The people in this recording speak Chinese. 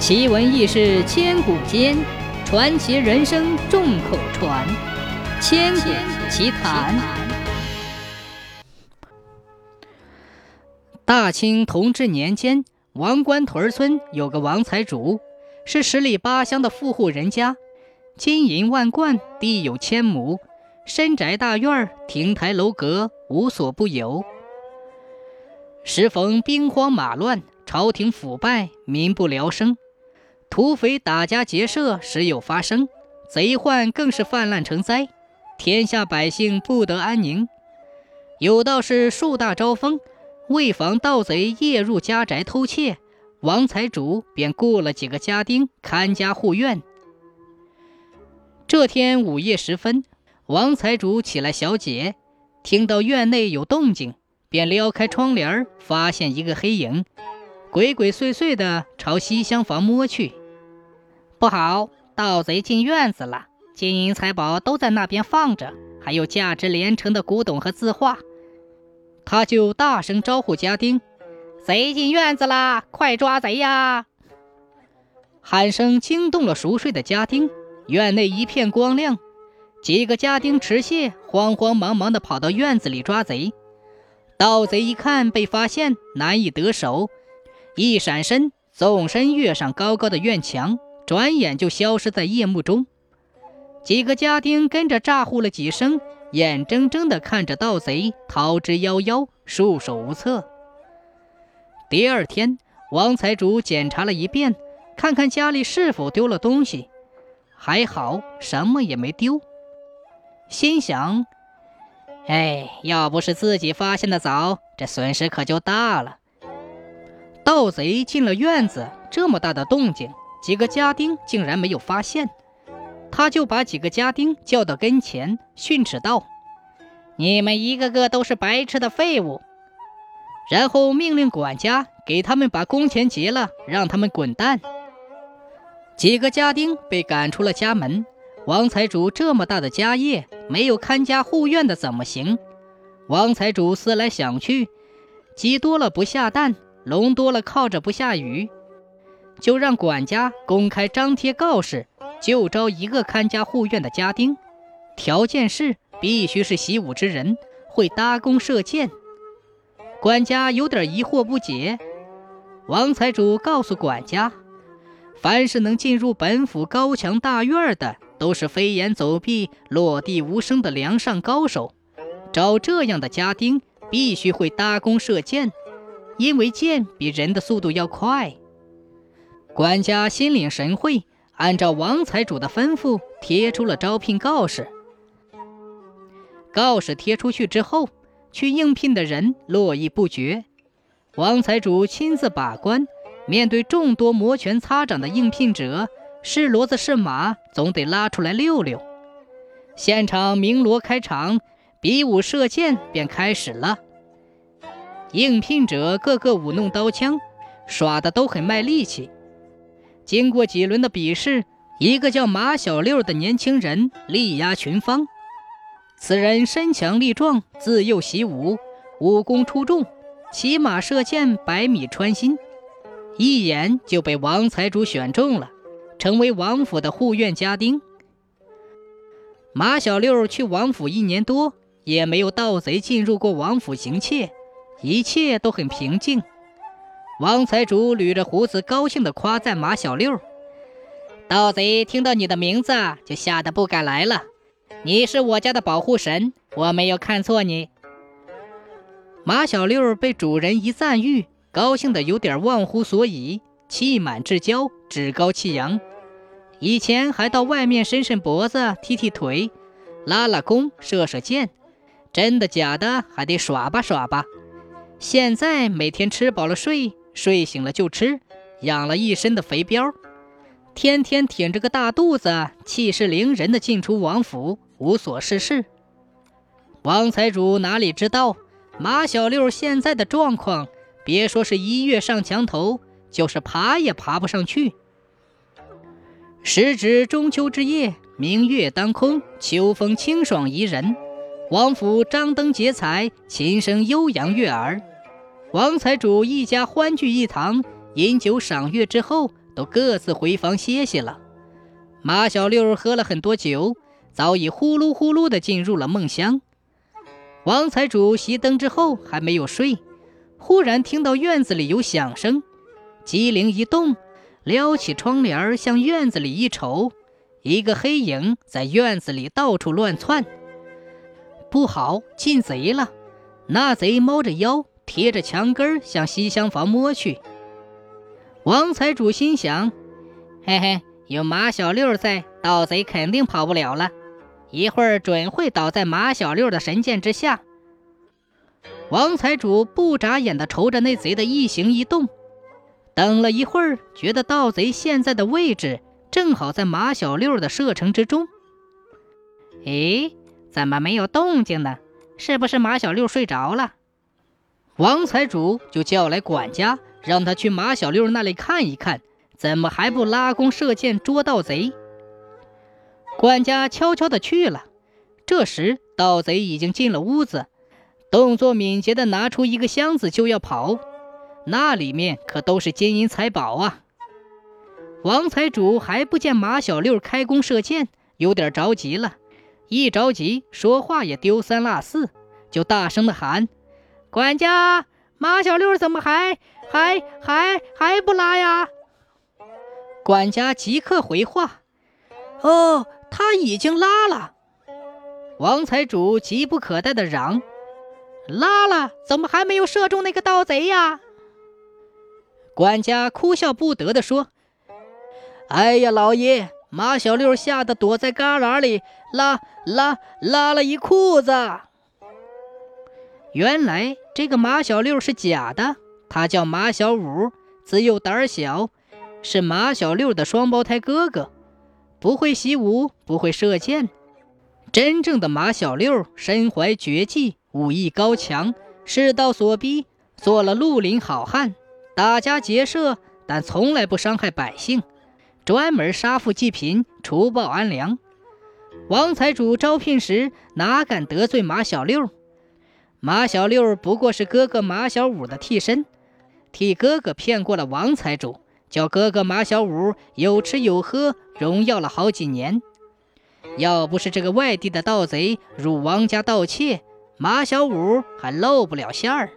奇闻异事千古间，传奇人生众口传。千古奇谈。大清同治年间，王官屯村有个王财主，是十里八乡的富户人家，金银万贯，地有千亩，深宅大院，亭台楼阁，无所不有。时逢兵荒马乱，朝廷腐败，民不聊生。土匪打家劫舍时有发生，贼患更是泛滥成灾，天下百姓不得安宁。有道是树大招风，为防盗贼夜入家宅偷窃，王财主便雇了几个家丁看家护院。这天午夜时分，王财主起来小解，听到院内有动静，便撩开窗帘，发现一个黑影，鬼鬼祟祟地朝西厢房摸去。不好，盗贼进院子了，金银财宝都在那边放着，还有价值连城的古董和字画。他就大声招呼家丁：“贼进院子啦，快抓贼呀！”喊声惊动了熟睡的家丁，院内一片光亮，几个家丁持械，慌慌忙忙地跑到院子里抓贼。盗贼一看被发现，难以得手，一闪身，纵身跃上高高的院墙。转眼就消失在夜幕中，几个家丁跟着咋呼了几声，眼睁睁地看着盗贼逃之夭夭，束手无策。第二天，王财主检查了一遍，看看家里是否丢了东西，还好，什么也没丢。心想：“哎，要不是自己发现的早，这损失可就大了。”盗贼进了院子，这么大的动静。几个家丁竟然没有发现，他就把几个家丁叫到跟前，训斥道：“你们一个个都是白痴的废物！”然后命令管家给他们把工钱结了，让他们滚蛋。几个家丁被赶出了家门。王财主这么大的家业，没有看家护院的怎么行？王财主思来想去，鸡多了不下蛋，龙多了靠着不下雨。就让管家公开张贴告示，就招一个看家护院的家丁，条件是必须是习武之人，会搭弓射箭。管家有点疑惑不解。王财主告诉管家，凡是能进入本府高墙大院的，都是飞檐走壁、落地无声的梁上高手。找这样的家丁，必须会搭弓射箭，因为箭比人的速度要快。管家心领神会，按照王财主的吩咐贴出了招聘告示。告示贴出去之后，去应聘的人络绎不绝。王财主亲自把关，面对众多摩拳擦掌的应聘者，是骡子是马，总得拉出来溜溜。现场鸣锣开场，比武射箭便开始了。应聘者个个舞弄刀枪，耍的都很卖力气。经过几轮的比试，一个叫马小六的年轻人力压群芳。此人身强力壮，自幼习武，武功出众，骑马射箭百米穿心，一眼就被王财主选中了，成为王府的护院家丁。马小六去王府一年多，也没有盗贼进入过王府行窃，一切都很平静。王财主捋着胡子，高兴地夸赞马小六：“盗贼听到你的名字，就吓得不敢来了。你是我家的保护神，我没有看错你。”马小六被主人一赞誉，高兴得有点忘乎所以，气满志骄，趾高气扬。以前还到外面伸伸脖子，踢踢腿，拉拉弓，射射箭，真的假的还得耍吧耍吧。现在每天吃饱了睡。睡醒了就吃，养了一身的肥膘，天天挺着个大肚子，气势凌人的进出王府，无所事事。王财主哪里知道，马小六现在的状况，别说是一跃上墙头，就是爬也爬不上去。时值中秋之夜，明月当空，秋风清爽宜人，王府张灯结彩，琴声悠扬悦耳。王财主一家欢聚一堂，饮酒赏月之后，都各自回房歇息了。马小六喝了很多酒，早已呼噜呼噜地进入了梦乡。王财主熄灯之后还没有睡，忽然听到院子里有响声，机灵一动，撩起窗帘向院子里一瞅，一个黑影在院子里到处乱窜。不好，进贼了！那贼猫着腰，贴着墙根向西厢房摸去。王财主心想：嘿嘿。有马小六在，盗贼肯定跑不了了。一会儿准会倒在马小六的神剑之下。王财主不眨眼地瞅着那贼的一行一动，等了一会儿，觉得盗贼现在的位置正好在马小六的射程之中。咦，怎么没有动静呢？是不是马小六睡着了？王财主就叫来管家，让他去马小六那里看一看。怎么还不拉弓射箭捉盗贼？管家悄悄地去了。这时，盗贼已经进了屋子，动作敏捷地拿出一个箱子就要跑。那里面可都是金银财宝啊！王财主还不见马小六开弓射箭，有点着急了。一着急，说话也丢三落四，就大声地喊：“管家，马小六怎么还还还还不拉呀？”管家即刻回话：“哦，他已经拉了。”王财主急不可待的嚷：“拉了，怎么还没有射中那个盗贼呀？”管家哭笑不得的说：“哎呀，老爷，马小六吓得躲在旮旯里，拉拉拉了一裤子。原来这个马小六是假的，他叫马小五，自幼胆小。”是马小六的双胞胎哥哥，不会习武，不会射箭。真正的马小六身怀绝技，武艺高强，世道所逼，做了绿林好汉，打家劫舍，但从来不伤害百姓，专门杀富济贫，除暴安良。王财主招聘时哪敢得罪马小六？马小六不过是哥哥马小五的替身，替哥哥骗过了王财主。叫哥哥马小五有吃有喝，荣耀了好几年。要不是这个外地的盗贼入王家盗窃，马小五还露不了馅儿。